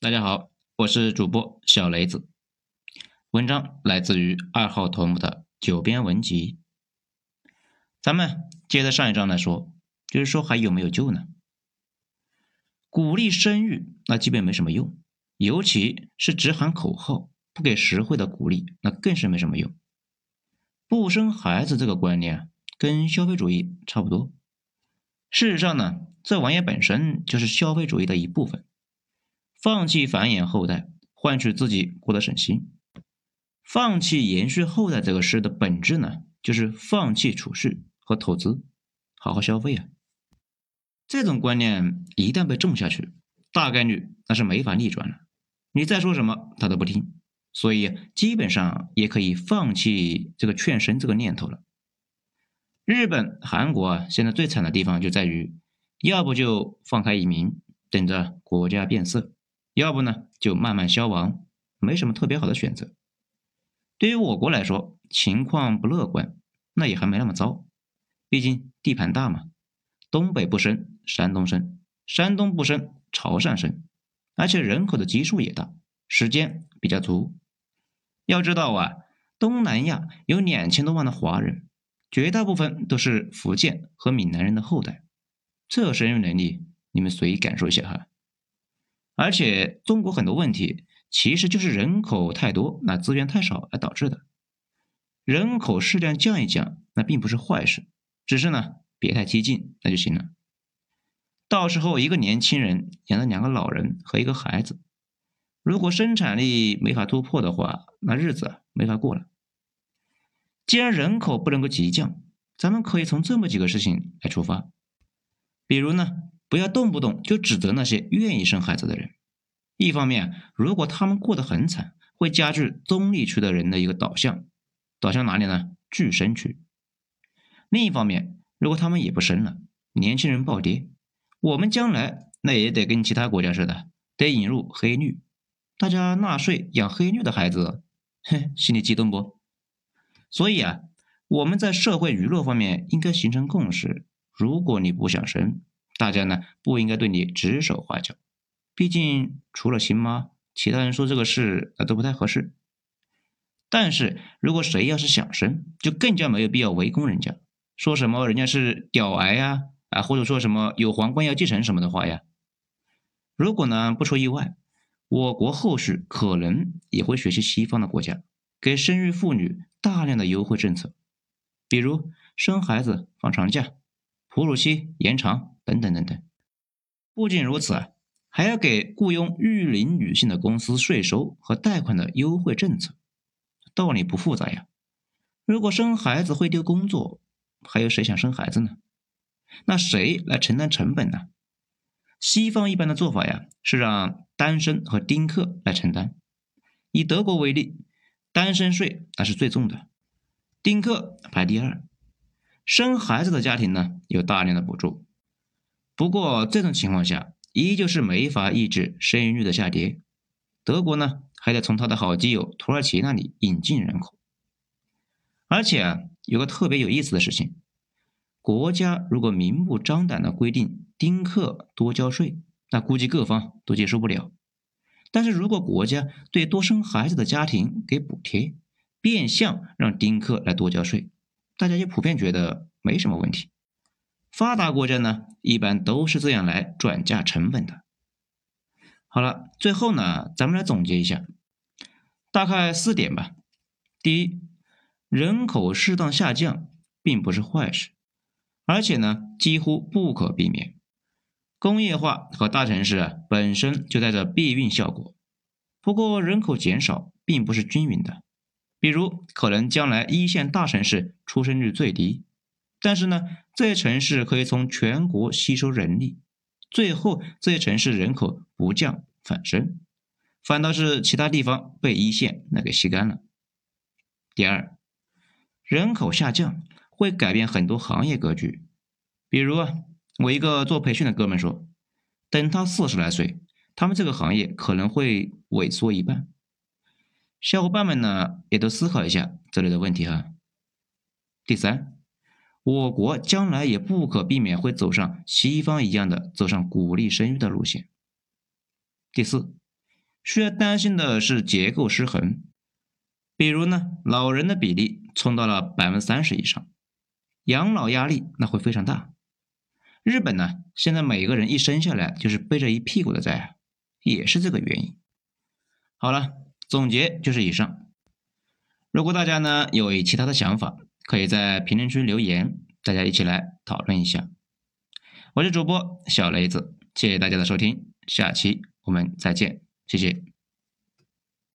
大家好，我是主播小雷子。文章来自于二号头目的九编文集。咱们接着上一章来说，就是说还有没有救呢？鼓励生育那基本没什么用，尤其是只喊口号不给实惠的鼓励，那更是没什么用。不生孩子这个观念跟消费主义差不多。事实上呢，这玩意本身就是消费主义的一部分。放弃繁衍后代，换取自己过得省心。放弃延续后代这个事的本质呢，就是放弃储蓄和投资，好好消费啊。这种观念一旦被种下去，大概率那是没法逆转了。你再说什么，他都不听。所以基本上也可以放弃这个劝生这个念头了。日本、韩国啊，现在最惨的地方就在于，要不就放开移民，等着国家变色。要不呢，就慢慢消亡，没什么特别好的选择。对于我国来说，情况不乐观，那也还没那么糟。毕竟地盘大嘛，东北不生，山东生；山东不生，潮汕生。而且人口的基数也大，时间比较足。要知道啊，东南亚有两千多万的华人，绝大部分都是福建和闽南人的后代。这生育能力，你们随意感受一下哈。而且中国很多问题其实就是人口太多，那资源太少而导致的。人口适量降一降，那并不是坏事，只是呢别太激进那就行了。到时候一个年轻人养了两个老人和一个孩子，如果生产力没法突破的话，那日子没法过了。既然人口不能够急降，咱们可以从这么几个事情来出发，比如呢。不要动不动就指责那些愿意生孩子的人。一方面，如果他们过得很惨，会加剧中立区的人的一个导向，导向哪里呢？拒生区。另一方面，如果他们也不生了，年轻人暴跌，我们将来那也得跟其他国家似的，得引入黑绿，大家纳税养黑绿的孩子，哼，心里激动不？所以啊，我们在社会娱乐方面应该形成共识：如果你不想生，大家呢不应该对你指手画脚，毕竟除了亲妈，其他人说这个事那都不太合适。但是如果谁要是想生，就更加没有必要围攻人家，说什么人家是屌癌呀，啊或者说什么有皇冠要继承什么的话呀。如果呢不出意外，我国后续可能也会学习西方的国家，给生育妇女大量的优惠政策，比如生孩子放长假，哺乳期延长。等等等等，不仅如此啊，还要给雇佣育龄女性的公司税收和贷款的优惠政策。道理不复杂呀。如果生孩子会丢工作，还有谁想生孩子呢？那谁来承担成本呢？西方一般的做法呀，是让单身和丁克来承担。以德国为例，单身税那是最重的，丁克排第二。生孩子的家庭呢，有大量的补助。不过这种情况下，依旧是没法抑制生育率的下跌。德国呢，还得从他的好基友土耳其那里引进人口。而且啊，有个特别有意思的事情：国家如果明目张胆的规定丁克多交税，那估计各方都接受不了。但是如果国家对多生孩子的家庭给补贴，变相让丁克来多交税，大家就普遍觉得没什么问题。发达国家呢，一般都是这样来转嫁成本的。好了，最后呢，咱们来总结一下，大概四点吧。第一，人口适当下降并不是坏事，而且呢，几乎不可避免。工业化和大城市，本身就带着避孕效果。不过，人口减少并不是均匀的，比如可能将来一线大城市出生率最低。但是呢，这些城市可以从全国吸收人力，最后这些城市人口不降反升，反倒是其他地方被一线那给吸干了。第二，人口下降会改变很多行业格局，比如啊，我一个做培训的哥们说，等他四十来岁，他们这个行业可能会萎缩一半。小伙伴们呢，也都思考一下这类的问题哈。第三。我国将来也不可避免会走上西方一样的走上鼓励生育的路线。第四，需要担心的是结构失衡，比如呢，老人的比例冲到了百分之三十以上，养老压力那会非常大。日本呢，现在每个人一生下来就是背着一屁股的债，也是这个原因。好了，总结就是以上。如果大家呢有其他的想法，可以在评论区留言，大家一起来讨论一下。我是主播小雷子，谢谢大家的收听，下期我们再见，谢谢。